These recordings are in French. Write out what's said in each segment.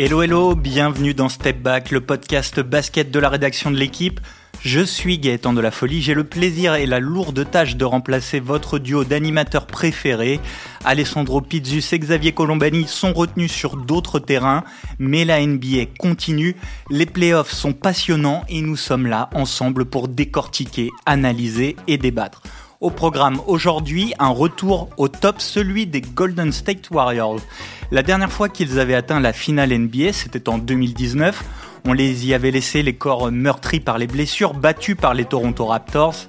Hello hello, bienvenue dans Step Back, le podcast basket de la rédaction de l'équipe. Je suis Gaëtan de la Folie, j'ai le plaisir et la lourde tâche de remplacer votre duo d'animateurs préférés. Alessandro Pizzus et Xavier Colombani sont retenus sur d'autres terrains, mais la NBA continue, les playoffs sont passionnants et nous sommes là ensemble pour décortiquer, analyser et débattre. Au programme aujourd'hui, un retour au top, celui des Golden State Warriors. La dernière fois qu'ils avaient atteint la finale NBA, c'était en 2019. On les y avait laissé les corps meurtris par les blessures, battus par les Toronto Raptors.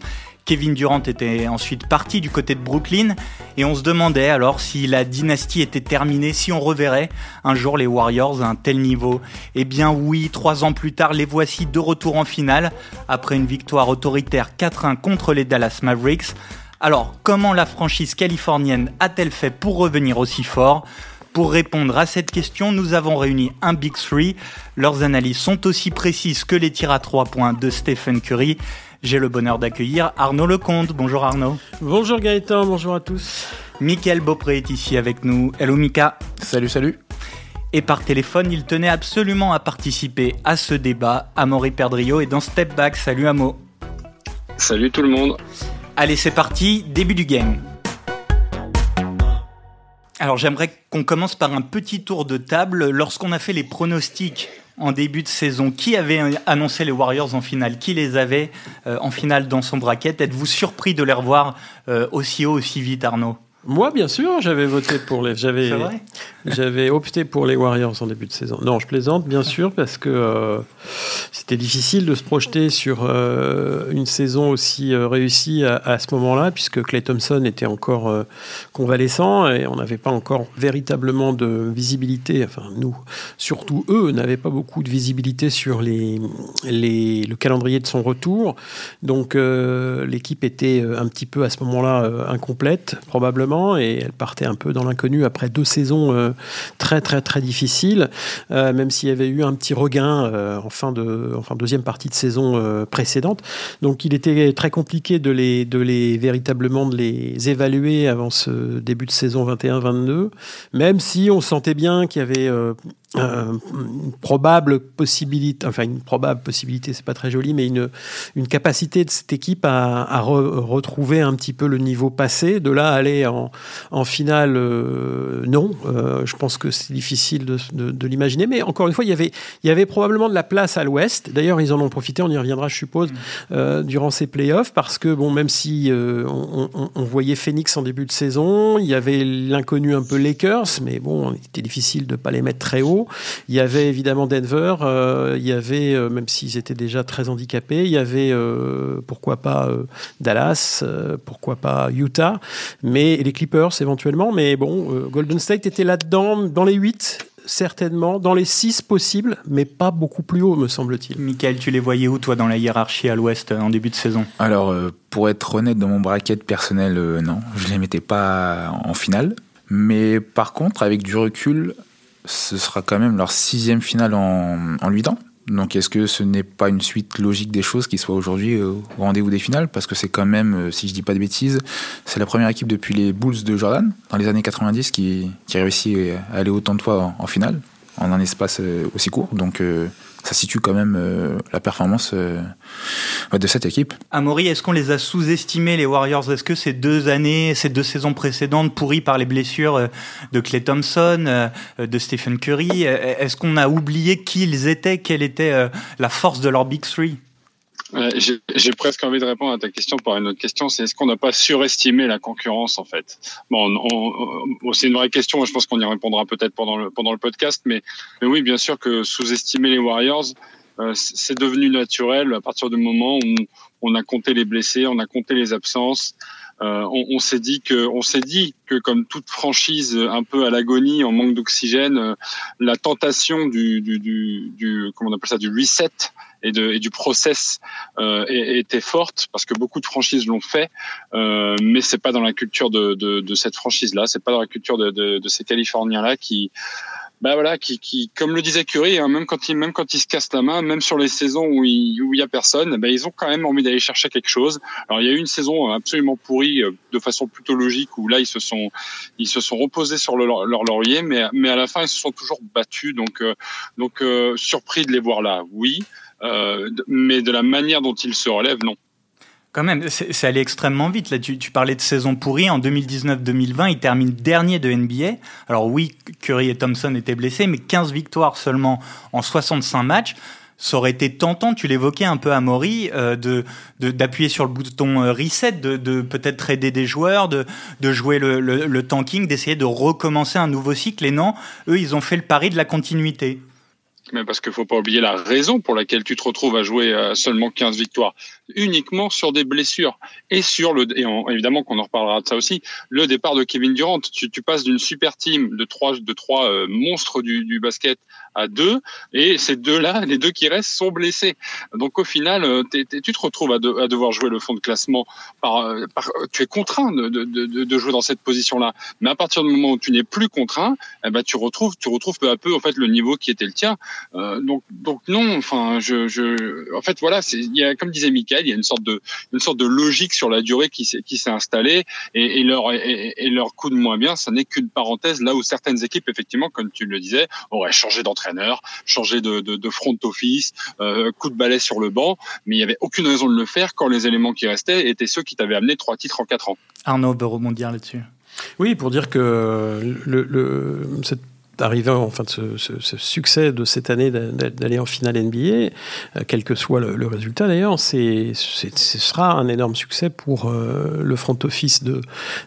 Kevin Durant était ensuite parti du côté de Brooklyn et on se demandait alors si la dynastie était terminée, si on reverrait un jour les Warriors à un tel niveau. Eh bien oui, trois ans plus tard, les voici de retour en finale après une victoire autoritaire 4-1 contre les Dallas Mavericks. Alors, comment la franchise californienne a-t-elle fait pour revenir aussi fort? Pour répondre à cette question, nous avons réuni un Big Three. Leurs analyses sont aussi précises que les tirs à trois points de Stephen Curry. J'ai le bonheur d'accueillir Arnaud Lecomte. Bonjour Arnaud. Bonjour Gaëtan, bonjour à tous. Michael Beaupré est ici avec nous. Hello Mika. Salut, salut. Et par téléphone, il tenait absolument à participer à ce débat. Amaury Perdrio est dans Step Back. Salut Amo. Salut tout le monde. Allez, c'est parti, début du game. Alors j'aimerais qu'on commence par un petit tour de table. Lorsqu'on a fait les pronostics en début de saison, qui avait annoncé les Warriors en finale? Qui les avait euh, en finale dans son bracket? Êtes-vous surpris de les revoir euh, aussi haut, aussi vite, Arnaud? Moi, bien sûr, j'avais voté pour les. J'avais, j'avais opté pour les Warriors en début de saison. Non, je plaisante, bien sûr, parce que euh, c'était difficile de se projeter sur euh, une saison aussi euh, réussie à, ce moment-là, puisque Clay Thompson était encore convalescent et on n'avait pas encore véritablement de visibilité. Enfin, nous, surtout eux, n'avaient pas beaucoup de visibilité sur les, les, le calendrier de son retour. Donc, l'équipe était un petit peu à ce moment-là incomplète, probablement et elle partait un peu dans l'inconnu après deux saisons euh, très très très difficiles, euh, même s'il y avait eu un petit regain euh, en fin de enfin deuxième partie de saison précédente. Donc il était très compliqué de les de les véritablement de les évaluer avant ce début de saison 21-22, même si on sentait bien qu'il y avait euh, une probable possibilité, enfin une probable possibilité, c'est pas très joli, mais une, une capacité de cette équipe à, à retrouver un petit peu le niveau passé. De là aller en, en finale, euh, non. Euh, je pense que c'est difficile de, de, de l'imaginer, mais encore une fois, il y avait, il y avait probablement de la place à l'Ouest. D'ailleurs, ils en ont profité, on y reviendra, je suppose, mmh. durant ces playoffs, parce que bon, même si on, on, on, voyait Phoenix en début de saison, il y avait l'inconnu un peu Lakers, mais bon, il était difficile de pas les mettre très haut. Il y avait évidemment Denver, euh, il y avait, euh, même s'ils étaient déjà très handicapés, il y avait, euh, pourquoi pas, Dallas, pourquoi pas Utah, mais les Clippers éventuellement. Mais bon, Golden State était là-dedans, dans les 8 certainement, dans les 6 possibles, mais pas beaucoup plus haut, me semble-t-il. Michael, tu les voyais où, toi, dans la hiérarchie à l'ouest en début de saison? Alors, pour être honnête, dans mon bracket personnel, non, je ne les mettais pas en finale. Mais par contre, avec du recul, ce sera quand même leur sixième finale en, en 8 ans. Donc est-ce que ce n'est pas une suite logique des choses qui soit aujourd'hui au rendez-vous des finales? Parce que c'est quand même, euh, si je dis pas de bêtises, c'est la première équipe depuis les Bulls de Jordan, dans les années 90, qui, qui a réussi à aller autant de fois en, finale, en un espace euh, aussi court. Donc euh, ça situe quand même euh, la performance euh, de cette équipe. Amaury, est-ce qu'on les a sous-estimés, les Warriors? Est-ce que ces deux années, ces deux saisons précédentes, pourries par les blessures euh, de Clay Thompson, de Stephen Curry, est-ce qu'on a oublié qui ils étaient, quelle était la force de leur Big Three? J'ai presque envie de répondre à ta question par une autre question, c'est est-ce qu'on n'a pas surestimé la concurrence en fait? Bon, c'est une vraie question, je pense qu'on y répondra peut-être pendant le, pendant le podcast, mais, oui, bien sûr que sous-estimer les Warriors, euh, c'est devenu naturel à partir du moment où on, a compté les blessés, on a compté les absences, euh, on, on s'est dit que, on s'est dit que comme toute franchise un peu à l'agonie, en manque d'oxygène, euh, la tentation du, du, du, du, comment on appelle ça, du reset et, de, et du process euh, était forte parce que beaucoup de franchises l'ont fait, euh, mais c'est pas dans la culture de, de, de cette franchise-là, c'est pas dans la culture de, de, de ces Californiens-là qui bah voilà, qui, qui, comme le disait Curry, hein, même quand il, même quand il se casse la main, même sur les saisons où il, où y a personne, bah, ils ont quand même envie d'aller chercher quelque chose. Alors il y a eu une saison absolument pourrie euh, de façon plutôt logique où là ils se sont, ils se sont reposés sur leur laurier, mais, mais à la fin ils se sont toujours battus. Donc, euh, donc euh, surpris de les voir là, oui, mais de la manière dont ils se relèvent, non. Quand même, c'est allé extrêmement vite. Là, tu, parlais de saison pourrie. En 2019-2020, il termine dernier de NBA. Alors oui, Curry et Thompson étaient blessés, mais 15 victoires seulement en 65 matchs. Ça aurait été tentant, tu l'évoquais un peu à Maury, euh, de d'appuyer sur le bouton euh, reset, de, de peut-être aider des joueurs, de, de jouer le, le, le tanking, d'essayer de recommencer un nouveau cycle. Et non, eux, ils ont fait le pari de la continuité. Mais parce qu'il faut pas oublier la raison pour laquelle tu te retrouves à jouer à seulement 15 victoires, uniquement sur des blessures et sur le et évidemment qu'on en reparlera de ça aussi, le départ de Kevin Durant. Tu, passes d'une super team de trois de trois euh, monstres du, basket à deux, et ces deux-là, les deux qui restent, sont blessés. Donc au final, euh, tu te retrouves à, devoir jouer le fond de classement. Par, euh, tu es contraint de jouer dans cette position-là. Mais à partir du moment où tu n'es plus contraint, eh ben, tu retrouves, tu retrouves peu à peu en fait le niveau qui était le tien. Euh, donc, donc non. Enfin, je, je, en fait, voilà, il y a, comme disait Michael, il y a une sorte de, une sorte de logique sur la durée qui s'est, qui s'est installée, et, et leur, et, et, leur coup de moins bien, ça n'est qu'une parenthèse là où certaines équipes, effectivement, comme tu le disais, auraient changé d'entraîneur changer de, front office, euh, coup de balai sur le banc, mais il n'y avait aucune raison de le faire quand les éléments qui restaient étaient ceux qui t'avaient amené trois titres en quatre ans. Arnaud veut rebondir là-dessus. Oui, pour dire que le, cette arriver enfin ce, ce, succès de cette année d'aller en finale NBA, euh, quel que soit le, résultat d'ailleurs, c'est ce sera un énorme succès pour euh, le front office de,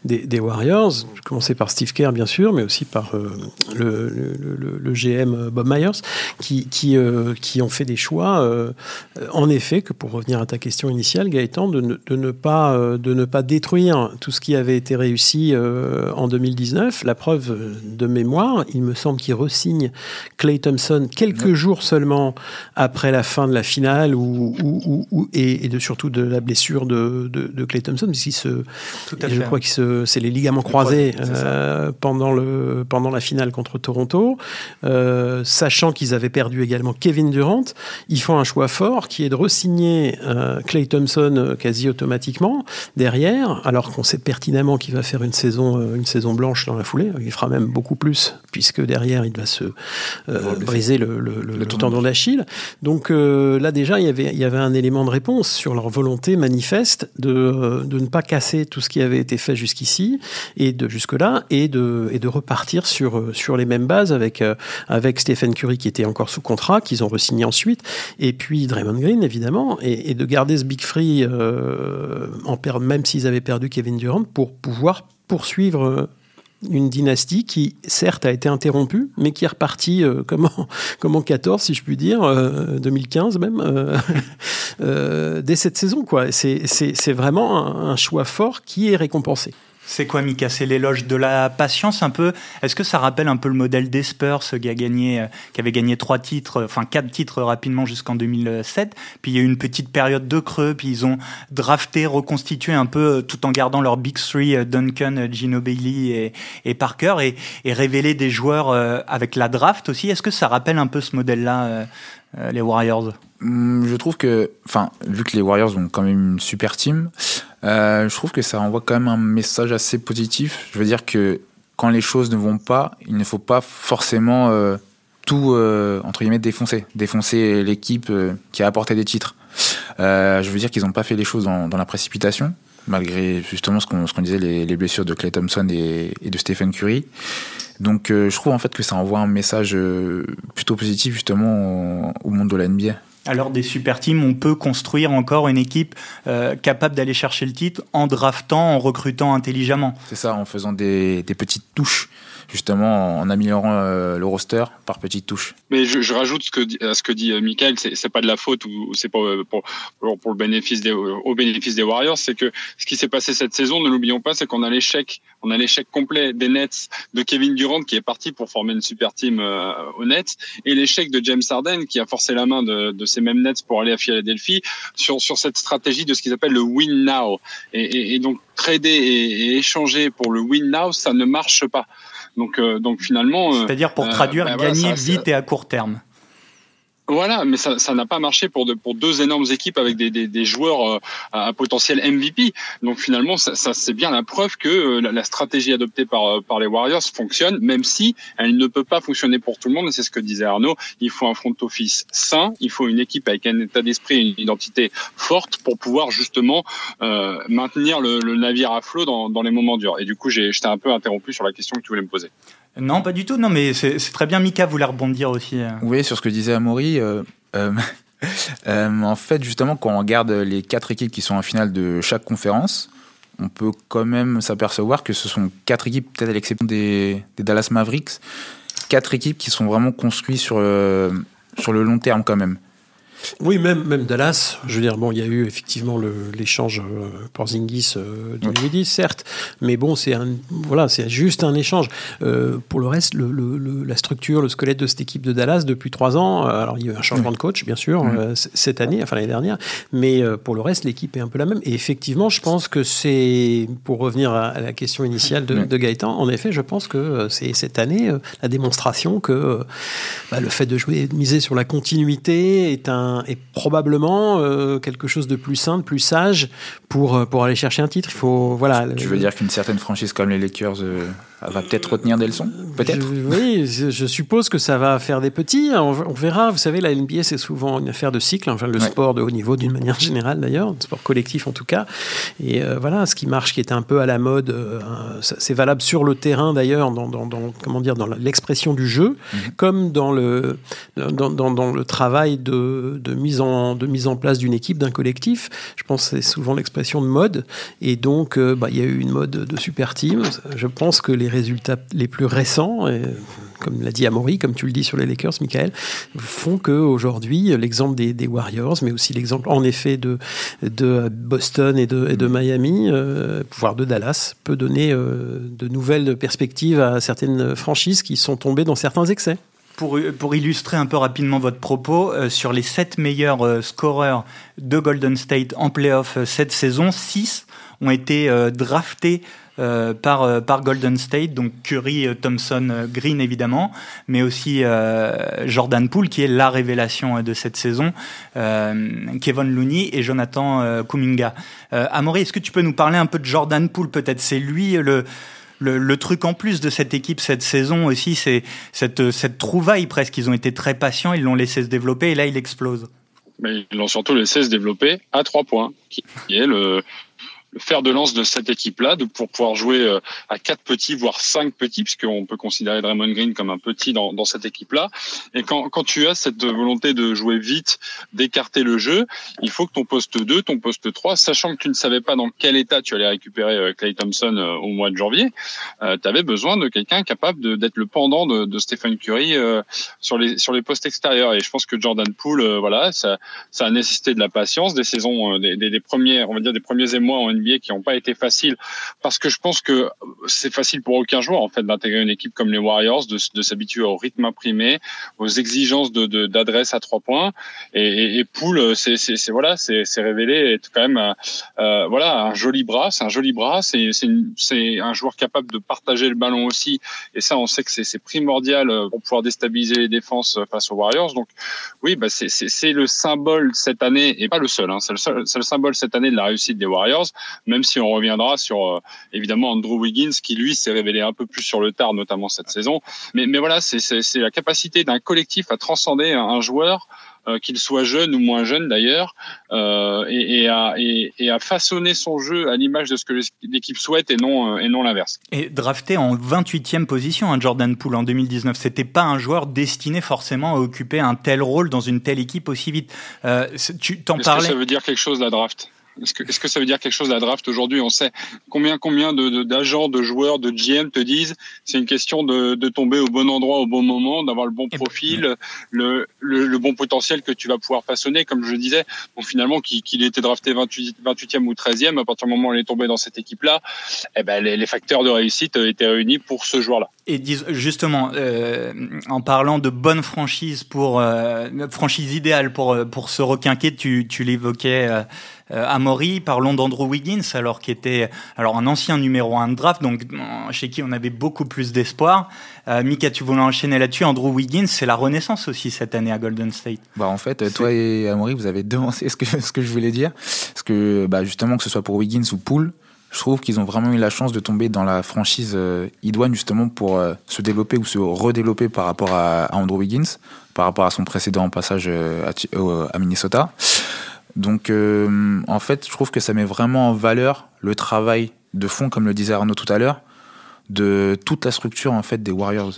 des, Warriors. Je commencer par Steve Kerr bien sûr, mais aussi par euh, le, le, GM Bob Myers, qui, qui, qui, ont fait des choix, en effet, que pour revenir à ta question initiale, Gaëtan, de ne, de ne, pas, de ne pas détruire tout ce qui avait été réussi en 2019. La preuve de mémoire, il me semble qu'il resigne Clay Thompson quelques jours seulement après la fin de la finale ou, et, de, surtout de la blessure de, de, Clay Thompson, puisqu'il se, je crois que c'est les ligaments croisés euh, pendant, le, pendant la finale contre Toronto, euh, sachant qu'ils avaient perdu également Kevin Durant, ils font un choix fort qui est de resigner euh, Clay Thompson quasi automatiquement derrière, alors qu'on sait pertinemment qu'il va faire une saison, une saison blanche dans la foulée, il fera même beaucoup plus, puisque derrière il va se euh, briser le, le, tendon d'Achille. Donc euh, là déjà il y, avait, il y avait un élément de réponse sur leur volonté manifeste de, euh, de ne pas casser tout ce qui avait été fait jusqu'ici et de jusque-là et de, et de repartir sur, sur les mêmes bases avec, avec Stephen Curry qui était encore sous contrat, qu'ils ont re-signé ensuite, et puis Draymond Green évidemment, et, et de garder ce Big Free en même s'ils avaient perdu Kevin Durant pour pouvoir poursuivre une dynastie qui, certes, a été interrompue, mais qui est repartie euh, comme, en, comme, en, 14, si je puis dire, 2015 euh, même, euh, euh, dès cette saison. C'est vraiment un, choix fort qui est récompensé. C'est quoi, Mika? C'est l'éloge de la patience un peu? Est-ce que ça rappelle un peu le modèle des Spurs, qui, a gagné, euh, qui avait gagné trois titres, enfin quatre titres rapidement jusqu'en 2007 Puis il y a eu une petite période de creux, puis ils ont drafté, reconstitué un peu, euh, tout en gardant leur Big Three, euh, Duncan, Gino Bailey et, Parker, et, et révéler des joueurs avec la draft aussi. Est-ce que ça rappelle un peu ce modèle-là, les Warriors? Hum, Je trouve que, enfin, vu que les Warriors ont quand même une super team, euh, je trouve que ça envoie quand même un message assez positif. Je veux dire que quand les choses ne vont pas, il ne faut pas forcément euh, tout, euh, entre guillemets, défoncer. Défoncer l'équipe qui a apporté des titres. je veux dire qu'ils n'ont pas fait les choses dans, la précipitation, malgré justement ce qu'on disait, les, blessures de Clay Thompson et, de Stephen Curry. Donc je trouve en fait que ça envoie un message plutôt positif justement au, au monde de la NBA. Alors des super teams, on peut construire encore une équipe euh, capable d'aller chercher le titre en draftant, en recrutant intelligemment. C'est ça, en faisant des, des petites touches justement en améliorant euh, le roster par petites touches. Mais je, je, rajoute ce que, à ce que dit euh, Michael, c'est pas de la faute ou c'est pas pour, pour, pour, le bénéfice des, au bénéfice des Warriors, c'est que ce qui s'est passé cette saison, ne l'oublions pas, c'est qu'on a l'échec, on a l'échec complet des Nets de Kevin Durant qui est parti pour former une super team euh, aux Nets et l'échec de James Harden qui a forcé la main de, de ces mêmes Nets pour aller à Philadelphie sur, sur cette stratégie de ce qu'ils appellent le win now. Et, et, et donc trader et, et échanger pour le win now, ça ne marche pas. Donc, donc finalement. C'est-à-dire pour traduire, bah, gagner vite et à court terme. Voilà, mais ça, n'a pas marché pour, de, pour deux énormes équipes avec des, des, des joueurs euh, à potentiel MVP. Donc finalement, ça, ça c'est bien la preuve que euh, la, stratégie adoptée par, euh, par les Warriors fonctionne, même si elle ne peut pas fonctionner pour tout le monde. Et c'est ce que disait Arnaud. Il faut un front office sain, il faut une équipe avec un état d'esprit, une identité forte pour pouvoir justement euh, maintenir le, le, navire à flot dans, dans les moments durs. Et du coup, j'étais un peu interrompu sur la question que tu voulais me poser. Non, pas du tout. Non, mais c'est très bien. Mika voulait rebondir aussi. Euh. Oui, sur ce que disait Amaury. Euh, euh, en fait, justement, quand on regarde les quatre équipes qui sont en finale de chaque conférence, on peut quand même s'apercevoir que ce sont quatre équipes, peut-être à l'exception des, des, Dallas Mavericks, quatre équipes qui sont vraiment construites sur, sur le long terme quand même. Oui, même, même Dallas. Je veux dire, bon, il y a eu effectivement l'échange euh, Porzingis euh, de certes, mais bon, c'est un, voilà, c'est juste un échange. Euh, pour le reste, le, le, la structure, le squelette de cette équipe de Dallas depuis trois ans. Euh, alors, il y a eu un changement de coach, bien sûr, euh, cette année, enfin l'année dernière, mais pour le reste, l'équipe est un peu la même. Et effectivement, je pense que c'est, pour revenir à, la question initiale de, de, Gaëtan, en effet, je pense que c'est cette année la démonstration que bah, le fait de jouer, de miser sur la continuité est un et probablement euh, quelque chose de plus simple, plus sage pour, euh, pour aller chercher un titre. Il faut, voilà. Tu veux dire qu'une certaine franchise comme les Lakers euh, va peut-être retenir des leçons Peut-être Oui, je suppose que ça va faire des petits. On, verra. Vous savez, la NBA, c'est souvent une affaire de cycle. Enfin, le sport de haut niveau, d'une manière générale, d'ailleurs. Le sport collectif, en tout cas. Et voilà, ce qui marche, qui est un peu à la mode, c'est valable sur le terrain, d'ailleurs, dans, dans, comment dire, dans l'expression du jeu, mhm. comme dans le, dans, dans, le travail de de mise en, de mise en place d'une équipe, d'un collectif. Je pense que c'est souvent l'expression de mode. Et donc, euh, bah, il y a eu une mode de super team. Je pense que les résultats les plus récents, comme l'a dit Amaury, comme tu le dis sur les Lakers, Michael, font qu'aujourd'hui, l'exemple des, Warriors, mais aussi l'exemple en effet de, de Boston et de, et de Miami, euh, voire de Dallas, peut donner euh, de nouvelles perspectives à certaines franchises qui sont tombées dans certains excès. Pour, pour, illustrer un peu rapidement votre propos, euh, sur les 7 meilleurs euh, scoreurs de Golden State en playoff euh, cette saison, 6 ont été draftés par, par Golden State, donc Curry, Thompson, Green évidemment, mais aussi Jordan Poole qui est la révélation de cette saison, Kevin Looney et Jonathan Kuminga. Amaury, est-ce que tu peux nous parler un peu de Jordan Poole? Peut-être C'est lui le le, truc en plus de cette équipe cette saison aussi, c'est cette, trouvaille presque. Ils ont été très patients, ils l'ont laissé se développer et là, il explose. Mais ils l'ont surtout laissé se développer à trois points, qui est le, le fer de lance de cette équipe-là, de pour pouvoir jouer euh, à quatre petits, voire cinq petits, puisqu'on peut considérer Draymond Green comme un petit dans, dans cette équipe-là. Et quand, quand tu as cette volonté de jouer vite, d'écarter le jeu, il faut que ton poste 2, ton poste 3, sachant que tu ne savais pas dans quel état tu allais récupérer Clay euh, Thompson euh, au mois de janvier, euh, tu avais besoin de quelqu'un capable d'être le pendant de, de Stephen Curry sur les sur les postes extérieurs. Et je pense que Jordan Poole, voilà, ça, ça a nécessité de la patience, des saisons, des, des, des premiers, on va dire des premiers émois en qui n'ont pas été faciles parce que je pense que c'est facile pour aucun joueur en fait d'intégrer une équipe comme les Warriors, de, de s'habituer au rythme imprimé, aux exigences de d'adresse à trois points. Et, et, et Poul, c'est voilà, c'est révélé être quand même euh, voilà un joli bras, c'est un joli bras, c'est c'est un joueur capable de partager le ballon aussi. Et ça, on sait que c'est primordial pour pouvoir déstabiliser les défenses face aux Warriors. Donc oui, bah c'est le symbole cette année et pas le seul. Hein, c'est le, le symbole cette année de la réussite des Warriors même si on reviendra sur euh, évidemment Andrew Wiggins qui lui s'est révélé un peu plus sur le tard, notamment cette saison. Mais, mais voilà, c'est la capacité d'un collectif à transcender un, joueur euh, qu'il soit jeune ou moins jeune d'ailleurs, euh, et, et, à, et, à, façonner son jeu à l'image de ce que l'équipe souhaite et non, et non l'inverse. Et drafté en 28e position, hein, Jordan Poole en 2019, c'était pas un joueur destiné forcément à occuper un tel rôle dans une telle équipe aussi vite. tu t'en parlais. Que ça veut dire quelque chose la draft? Est-ce que, est-ce que ça veut dire quelque chose la draft aujourd'hui? On sait combien combien de, d'agents, de, joueurs, de GM te disent c'est une question de, de, tomber au bon endroit au bon moment, d'avoir le bon profil, le, le, le, bon potentiel que tu vas pouvoir façonner. Comme je disais, bon, finalement qu'il, qu'il était drafté 28, 28e ou 13e, à partir du moment où il est tombé dans cette équipe-là, eh ben, les, les facteurs de réussite étaient réunis pour ce joueur-là. Et justement, euh, en parlant de bonne franchise pour euh, franchise idéale pour pour se requinquer, tu, tu l'évoquais euh, à Maury. Parlons d'Andrew Wiggins, alors qui était alors un ancien numéro 1 de draft, donc chez qui on avait beaucoup plus d'espoir. Mika, tu voulais enchaîner là-dessus. Andrew Wiggins, c'est la renaissance aussi cette année à Golden State. Bah en fait, toi et Amaury, vous avez devancé ce que ce que je voulais dire, parce que bah justement que ce soit pour Wiggins ou Poole je trouve qu'ils ont vraiment eu la chance de tomber dans la franchise euh, idoine justement pour euh, se développer ou se redévelopper par rapport à, Andrew Wiggins, par rapport à son précédent passage euh, à, Minnesota. Donc en fait, je trouve que ça met vraiment en valeur le travail de fond, comme le disait Arnaud tout à l'heure, de toute la structure en fait des Warriors,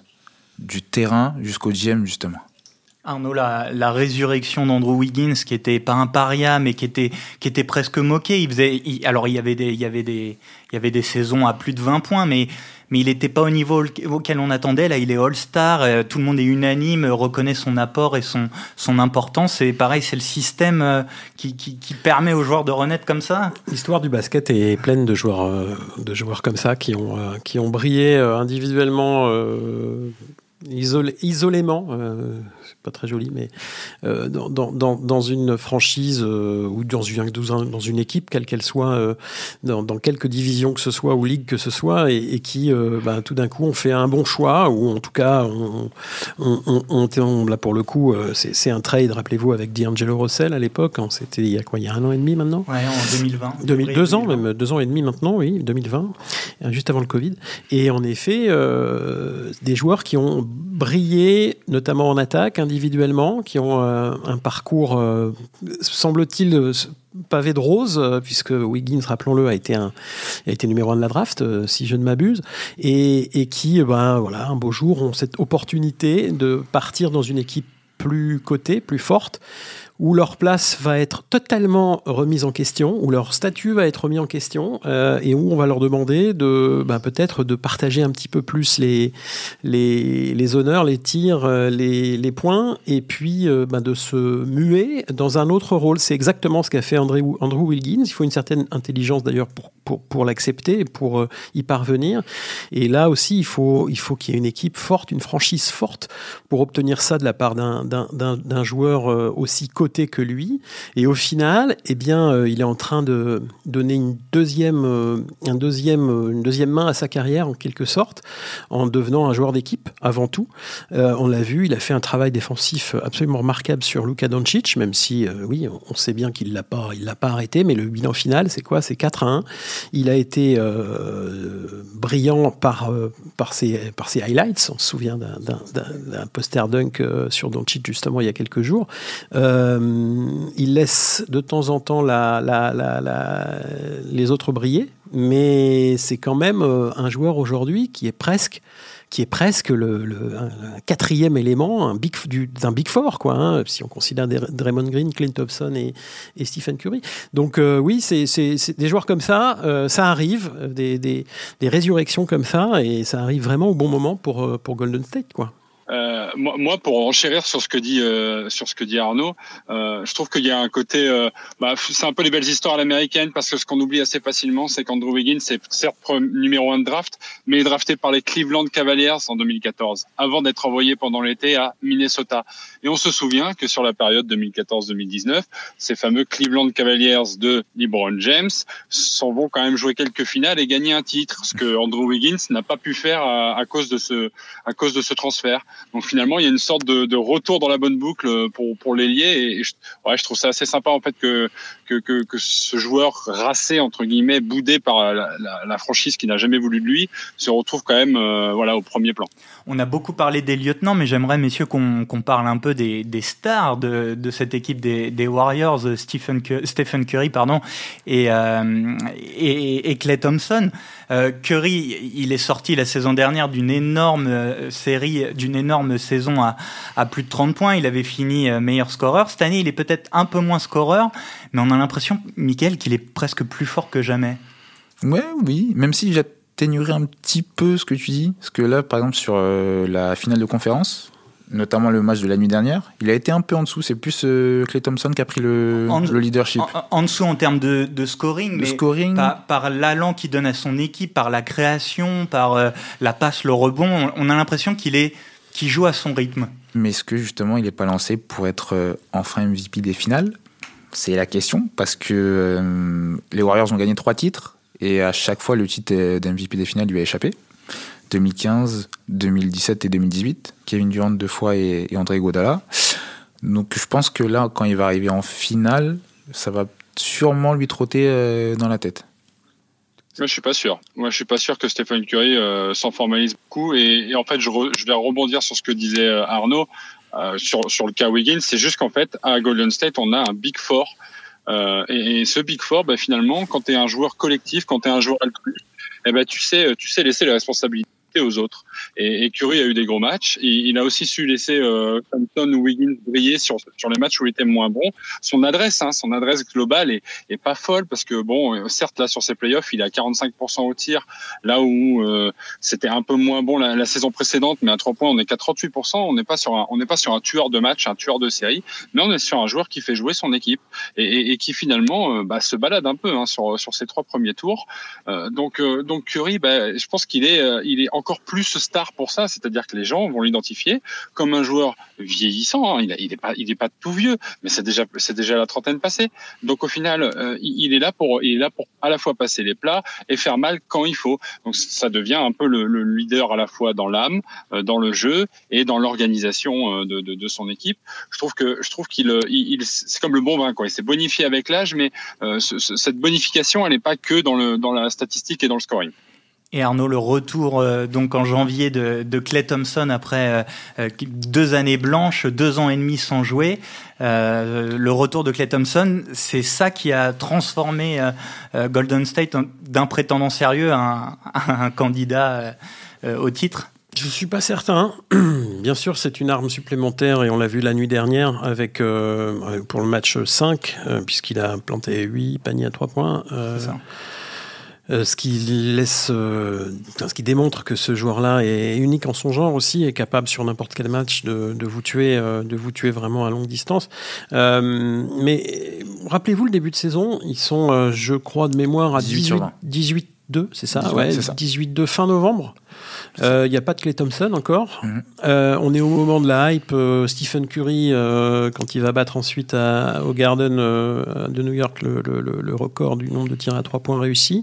du terrain jusqu'au GM justement. Arnaud, la, la résurrection d'Andrew Wiggins, qui était pas un paria, mais qui était, qui était presque moqué. Il faisait, alors il y avait des, il y avait des, il y avait des saisons à plus de 20 points, mais, mais il n'était pas au niveau auquel on attendait. Là, il est All-Star. Euh, tout le monde est unanime, reconnaît son apport et son, son importance. Et pareil, c'est le système euh, qui, qui, permet aux joueurs de renaître comme ça. L'histoire du basket est pleine de joueurs, euh, de joueurs comme ça qui ont, qui ont brillé individuellement isolément, pas très joli, mais euh, dans, dans, dans, une franchise euh, ou dans une, dans une équipe, quelle qu'elle soit, dans, dans quelques divisions que ce soit ou ligue que ce soit, et, qui, ben, tout d'un coup, on fait un bon choix, ou en tout cas, on, on, on, là pour le coup, c'est un trade, rappelez-vous, avec D'Angelo Russell à l'époque, hein, c'était il y a quoi, il y a un an et demi maintenant? Ouais, en 2020. 2000, deux ans, même deux ans et demi maintenant, oui, 2020, juste avant le Covid. Et en effet, des joueurs qui ont brillé, notamment en attaque, individuellement, qui ont euh, un parcours, euh, semble-t-il, euh, pavé de rose, puisque Wiggins, rappelons-le, a été a été numéro un de la draft, si je ne m'abuse, et, et, qui, ben voilà, un beau jour ont cette opportunité de partir dans une équipe plus cotée, plus forte, où leur place va être totalement remise en question, où leur statut va être remis en question, euh, et où on va leur demander de ben, peut-être de partager un petit peu plus les, honneurs, les tirs, euh, les, points, et puis ben, de se muer dans un autre rôle. C'est exactement ce qu'a fait Andrew, Andrew Wiggins. Il faut une certaine intelligence d'ailleurs pour, l'accepter pour y parvenir. Et là aussi, il faut, il faut qu'il y ait une équipe forte, une franchise forte pour obtenir ça de la part d'un joueur aussi que lui. Et au final, eh bien, euh, il est en train de donner une deuxième, euh, un deuxième, euh, une deuxième main à sa carrière, en quelque sorte, en devenant un joueur d'équipe, avant tout. on l'a vu, il a fait un travail défensif absolument remarquable sur Luka Doncic, même si, oui, on sait bien qu'il l'a pas, il l'a pas arrêté, mais le bilan final, c'est quoi? C'est 4 à 1. Il a été brillant par, par, ses, par ses highlights. On se souvient d'un poster dunk sur Doncic, justement, il y a quelques jours. Il laisse de temps en temps les autres briller, mais c'est quand même euh, un joueur aujourd'hui qui est presque qui est presque le, quatrième élément d'un big, big four, quoi, hein, si on considère Draymond Green, Clint Thompson et, Stephen Curry. Donc euh, oui, c'est des joueurs comme ça, ça arrive, des, résurrections comme ça, et ça arrive vraiment au bon moment pour, pour Golden State. quoi. Euh, moi, moi, pour enchérir sur ce que dit euh, sur ce que dit Arnaud, euh, je trouve qu'il y a un côté, euh, bah, c'est un peu les belles histoires à l'américaine parce que ce qu'on oublie assez facilement, c'est qu'Andrew Wiggins c'est certes numéro un de draft, mais il est drafté par les Cleveland Cavaliers en 2014, avant d'être envoyé pendant l'été à Minnesota. Et on se souvient que sur la période 2014-2019, ces fameux Cleveland Cavaliers de LeBron James s'en vont quand même jouer quelques finales et gagner un titre, ce que Andrew Wiggins n'a pas pu faire à, à cause de ce à cause de ce transfert. Donc finalement, il y a une sorte de, retour dans la bonne boucle pour, pour l'ailier. Et, je, ouais, je trouve ça assez sympa en fait que, que, que, ce joueur racé, entre guillemets, boudé par la, franchise qui n'a jamais voulu de lui, se retrouve quand même euh, voilà, au premier plan. On a beaucoup parlé des lieutenants, mais j'aimerais, messieurs, qu'on parle un peu des, des stars de, de, cette équipe des, Warriors, Stephen, Stephen Curry pardon, et, euh, et, et, Clay Thompson. Euh, Curry, il est sorti la saison dernière d'une énorme série, d'une énorme saison à, à, plus de 30 points. Il avait fini meilleur scoreur. Cette année, il est peut-être un peu moins scoreur, mais on a l'impression, Michael, qu'il est presque plus fort que jamais. Ouais, oui, même si j'atténuerais un petit peu ce que tu dis. Parce que là, par exemple, sur euh, la finale de conférence, notamment le match de la nuit dernière. Il a été un peu en dessous. C'est plus euh, Clay Thompson qui a pris le, le leadership. En, dessous en termes de, scoring, mais scoring. par, l'allant qu'il donne à son équipe, par la création, par euh, la passe, le rebond, on a l'impression qu'il est qui joue à son rythme. Mais est-ce que justement il n'est pas lancé pour être euh, enfin MVP des finales? C'est la question parce que les Warriors ont gagné trois titres et à chaque fois le titre d'MVP des finales lui a échappé. 2015, 2017 et 2018. Kevin Durant deux fois et, André Godala. Donc je pense que là, quand il va arriver en finale, ça va sûrement lui trotter euh, dans la tête. Moi, je suis pas sûr. Moi, je suis pas sûr que Stéphane Curry euh, s'en formalise beaucoup. Et, en fait, je, je, vais rebondir sur ce que disait euh, Arnaud sur, sur le cas Wiggins. C'est juste qu'en fait, à Golden State, on a un Big Four. Et, ce Big Four, bah, finalement, quand tu es un joueur collectif, quand tu es un joueur altruiste, eh ben, tu sais, tu sais laisser les responsabilités aux autres. Et, et, Curry a eu des gros matchs. il a aussi su laisser euh, Compton ou Wiggins briller sur, sur les matchs où il était moins bon. Son adresse, hein, son adresse globale est, est pas folle parce que bon, euh, certes là sur ses playoffs, il est à 45% au tir, là où euh, c'était un peu moins bon la, la, saison précédente, mais à trois points on est qu'à 38%. On n'est pas sur un, on n'est pas sur un tueur de match, un tueur de série, mais on est sur un joueur qui fait jouer son équipe et, et, qui finalement euh, bah, se balade un peu hein, sur sur ses trois premiers tours. Euh, donc donc Curry, bah, je pense qu'il est il est plus star pour ça, c'est-à-dire que les gens vont l'identifier comme un joueur vieillissant. Hein. Il, il est pas, pas tout vieux, mais c'est déjà, c'est déjà la trentaine passée. Donc au final, euh, il est là pour, il est là pour à la fois passer les plats et faire mal quand il faut. Donc ça devient un peu le, leader à la fois dans l'âme, euh, dans le jeu et dans l'organisation euh, de, de, de, son équipe. Je trouve que, je trouve qu'il, il, c'est comme le bon vin, quoi. Il s'est bonifié avec l'âge, mais cette bonification, elle n'est pas que dans le, dans la statistique et dans le scoring. Et Arnaud, le retour euh, donc en janvier de, de Clay Thompson après euh, euh, deux années blanches, deux ans et demi sans jouer. le retour de Clay Thompson, c'est ça qui a transformé Golden State d'un prétendant sérieux à un, candidat au titre? Je suis pas certain. Bien sûr, c'est une arme supplémentaire et on l'a vu la nuit dernière avec pour le match 5 puisqu'il a planté 8 paniers à 3 points. Ça. Euh, ce qui laisse, euh, ce qui démontre que ce joueur-là est unique en son genre aussi, est capable sur n'importe quel match de, de vous tuer, euh, de vous tuer vraiment à longue distance. mais rappelez-vous le début de saison, ils sont, je crois de mémoire, à 18, 18 2, c'est ça, ouais, 18 2 fin novembre. Il euh, n'y a pas de Clay Thompson encore. Mhm. Euh, on est au moment de la hype. Euh, Stephen Curry, quand il va battre ensuite au Garden de New York le, le, record du nombre de tirs à trois points réussis.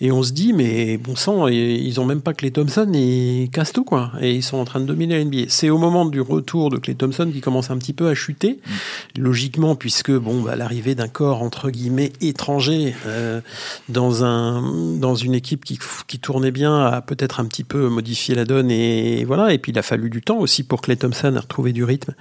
Et on se dit, mais bon sang, ils ont même pas Clay Thompson et Casto, quoi. Et ils sont en train de dominer la NBA. C'est au moment du retour de Clay Thompson qui commence un petit peu à chuter, mm. logiquement, puisque bon, bah, l'arrivée d'un corps entre guillemets étranger dans un dans une équipe qui, qui tournait bien a peut-être un petit peu modifié la donne et voilà. Et puis il a fallu du temps aussi pour Clay Thompson à retrouver du rythme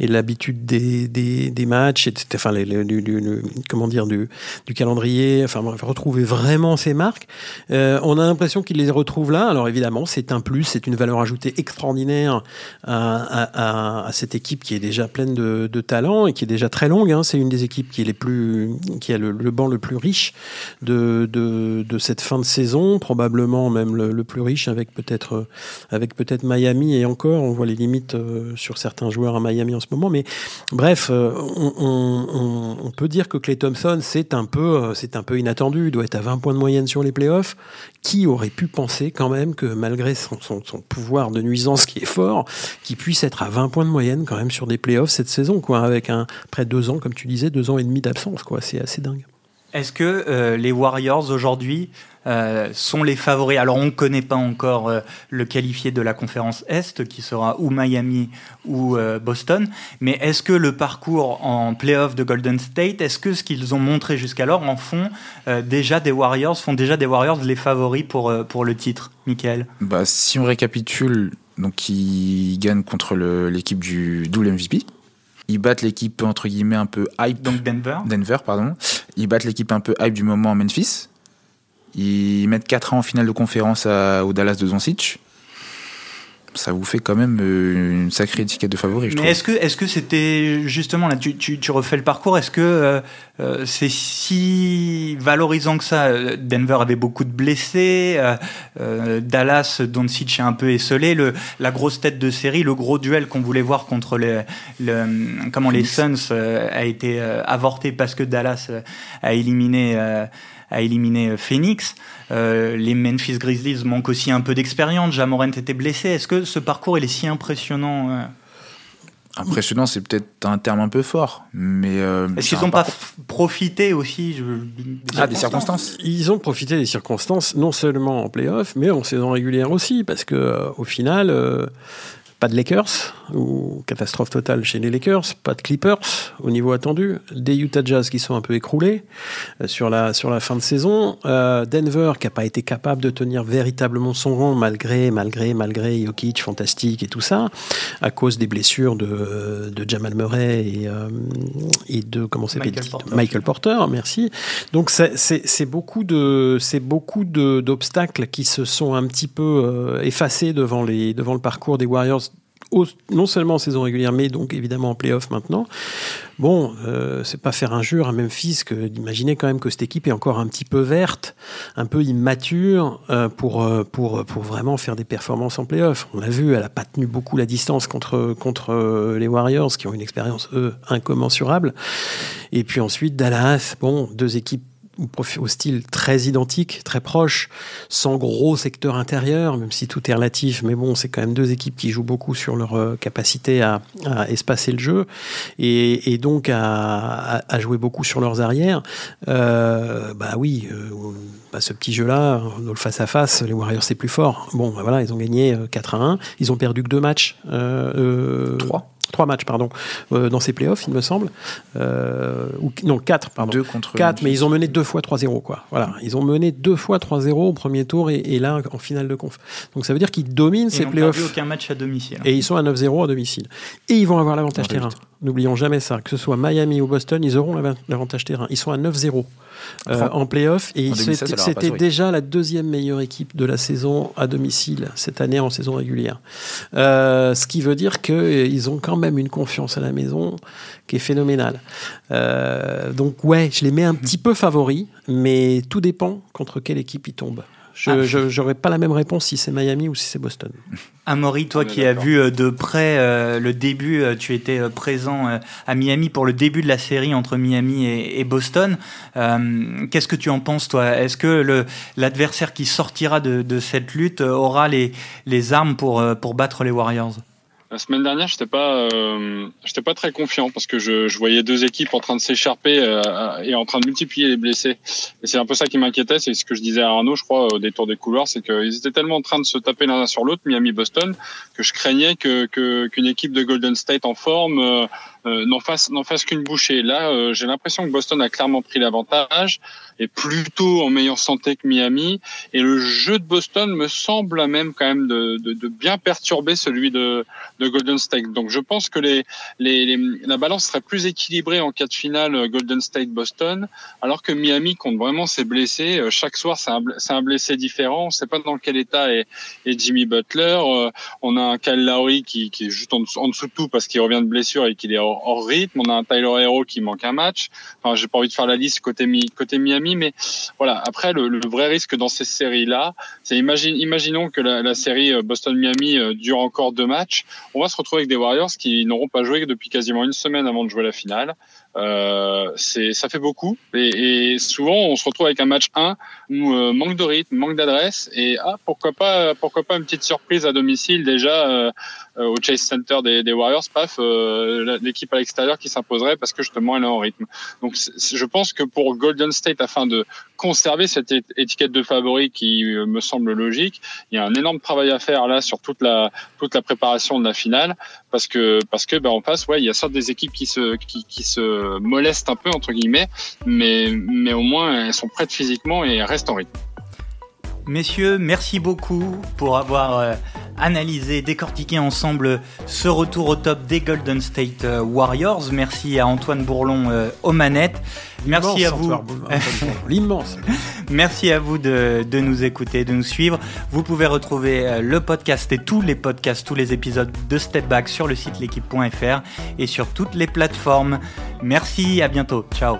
et l'habitude des, des, matchs, etc. Enfin, les, du, comment dire du, calendrier. Enfin, retrouver vraiment ses marques. Euh, on a l'impression qu'il les retrouve là. Alors évidemment, c'est un plus, c'est une valeur ajoutée extraordinaire à, cette équipe qui est déjà pleine de, talent et qui est déjà très longue. Hein. C'est une des équipes qui est les plus, qui a le, banc le plus riche de, de, cette fin de saison, probablement même le, plus riche avec peut-être avec peut-être Miami et encore. On voit les limites euh, sur certains joueurs à Miami en ce moment, mais bref, euh, on, peut dire que Clay Thompson c'est un peu c'est un peu inattendu. Il doit être à 20 points de moyenne sur les playoffs, qui aurait pu penser quand même que malgré son, pouvoir de nuisance qui est fort, qu'il puisse être à 20 points de moyenne quand même sur des playoffs cette saison, quoi, avec un près de deux ans, comme tu disais, deux ans et demi d'absence, quoi. C'est assez dingue. Est-ce que euh, les Warriors aujourd'hui euh, sont les favoris. Alors on ne connaît pas encore euh, le qualifié de la conférence Est, qui sera ou Miami ou euh, Boston, mais est-ce que le parcours en playoff de Golden State, est-ce que ce qu'ils ont montré jusqu'alors en font déjà des Warriors, font déjà des Warriors les favoris pour, pour le titre, Michael? Bah, Si on récapitule, donc ils gagnent contre l'équipe du double MVP. Ils battent l'équipe entre guillemets un peu hype. Donc Denver. Denver, pardon. Ils battent l'équipe un peu hype du moment Memphis. Ils mettent 4 ans en finale de conférence au Dallas de Doncic. ça vous fait quand même une sacrée étiquette de favori. Mais est-ce que est-ce que c'était justement là, tu, tu, tu, refais le parcours, est-ce que c'est si valorisant que ça Denver avait beaucoup de blessés, Dallas, Doncic est un peu esselé, le, la grosse tête de série, le gros duel qu'on voulait voir contre les, le, comment les Suns a été avorté parce que Dallas a éliminé a éliminé Phoenix. Euh, les Memphis Grizzlies manquent aussi un peu d'expérience. Jamorant était blessé. Est-ce que ce parcours il est si impressionnant euh? Impressionnant, c'est peut-être un terme un peu fort, mais euh, est-ce qu'ils n'ont pas profité aussi des, ah, des circonstances? Ils ont profité des circonstances, non seulement en playoff, mais en saison régulière aussi, parce que au final, pas de Lakers, ou catastrophe totale chez les Lakers, pas de Clippers au niveau attendu, des Utah Jazz qui sont un peu écroulés euh, sur, la, sur la fin de saison, euh, Denver qui n'a pas été capable de tenir véritablement son rang malgré, malgré, malgré Jokic fantastique et tout ça, à cause des blessures de, de Jamal Murray et, euh, et de comment Michael, Porter. Michael Porter, merci. Donc c'est beaucoup de c'est beaucoup d'obstacles qui se sont un petit peu effacés devant les devant le parcours des Warriors non seulement en saison régulière, mais donc évidemment en playoff maintenant. Bon, euh, c'est pas faire injure à Memphis que d'imaginer quand même que cette équipe est encore un petit peu verte, un peu immature euh, pour, euh, pour, pour vraiment faire des performances en playoff. On l'a vu, elle a pas tenu beaucoup la distance contre, contre les Warriors qui ont une expérience, eux, incommensurable. Et puis ensuite, Dallas, bon, deux équipes au style très identique, très proche, sans gros secteur intérieur, même si tout est relatif. Mais bon, c'est quand même deux équipes qui jouent beaucoup sur leur euh, capacité à, espacer le jeu et, donc à, jouer beaucoup sur leurs arrières. Euh, bah oui, euh, bah ce petit jeu-là, dans le face-à-face, les Warriors c'est plus fort. Bon, bah voilà, ils ont gagné 4 à 1. Ils ont perdu que deux matchs. 3 trois matchs, pardon, euh, dans ces playoffs, il me semble. Euh, ou, non, quatre, pardon. Deux contre Quatre, mais ils ont mené deux fois 3-0, quoi. Voilà. Ils ont mené deux fois 3-0 au premier tour et, et, là, en finale de conf. Donc ça veut dire qu'ils dominent ces playoffs. Ils n'ont aucun match à domicile. Et ils sont à 9-0 à domicile. Et ils vont avoir l'avantage terrain. N'oublions jamais ça. Que ce soit Miami ou Boston, ils auront l'avantage terrain. Ils sont à 9-0. Euh, en playoff et c'était déjà la deuxième meilleure équipe de la saison à domicile cette année en saison régulière. Euh, ce qui veut dire qu'ils ont quand même une confiance à la maison qui est phénoménale. Euh, donc ouais, je les mets un petit peu favoris, mais tout dépend contre quelle équipe ils tombent. Je n'aurais ah. pas la même réponse si c'est Miami ou si c'est Boston. Amaury, toi qui as vu euh, de près euh, le début, euh, tu étais présent à Miami pour le début de la série entre Miami et, Boston. Qu'est-ce que tu en penses, toi? Est-ce que l'adversaire qui sortira de, de, cette lutte aura les, les armes pour, pour battre les Warriors? La semaine dernière, j'étais pas, euh, j'étais pas très confiant parce que je, je, voyais deux équipes en train de s'écharper euh, et en train de multiplier les blessés. Et c'est un peu ça qui m'inquiétait. C'est ce que je disais à Arnaud, je crois, au détour des couloirs, c'est qu'ils étaient tellement en train de se taper l'un sur l'autre, Miami-Boston, que je craignais que qu'une équipe de Golden State en forme euh, euh, n'en fasse n'en fasse qu'une bouchée. Là, euh, j'ai l'impression que Boston a clairement pris l'avantage et plutôt en meilleure santé que Miami. Et le jeu de Boston me semble à même quand même de, de, de bien perturber celui de, de, Golden State. Donc je pense que les, les, la balance serait plus équilibrée en cas de finale euh, Golden State Boston, alors que Miami compte vraiment ses blessés. Chaque soir, c'est un, un, blessé différent. On ne sait pas dans quel état est, est Jimmy Butler. on a un Kyle Lowry qui, qui est juste en dessous, en dessous de tout parce qu'il revient de blessure et qu'il est hors, rythme. On a un Tyler Hero qui manque un match. Enfin, j'ai pas envie de faire la liste côté, côté Miami, mais voilà. Après, le, vrai risque dans ces séries-là, c'est imagine, imaginons que la, série euh, Boston-Miami euh, dure encore deux matchs. On va se retrouver avec des Warriors qui n'auront pas joué depuis quasiment une semaine avant de jouer la finale. Euh, ça fait beaucoup et, et, souvent on se retrouve avec un match 1 où euh, manque de rythme, manque d'adresse et ah pourquoi pas pourquoi pas une petite surprise à domicile déjà euh, euh au Chase Center des, des Warriors, paf euh, l'équipe à l'extérieur qui s'imposerait parce que justement elle est en rythme. Donc je pense que pour Golden State afin de conserver cette étiquette de favori qui me semble logique, il y a un énorme travail à faire là sur toute la toute la préparation de la finale parce que parce que ben en face ouais il y a certes des équipes qui se qui, qui se molestent un peu entre guillemets, mais, mais au moins elles sont prêtes physiquement et restent en rythme. Messieurs, merci beaucoup pour avoir euh, analyser, décortiquer ensemble ce retour au top des Golden State euh, Warriors. Merci à Antoine Bourlon euh, aux manettes. Merci à vous. L'immense. Merci à vous de, de, nous écouter, de nous suivre. Vous pouvez retrouver le podcast et tous les podcasts, tous les épisodes de Step Back sur le site l'équipe.fr et sur toutes les plateformes. Merci, à bientôt. Ciao.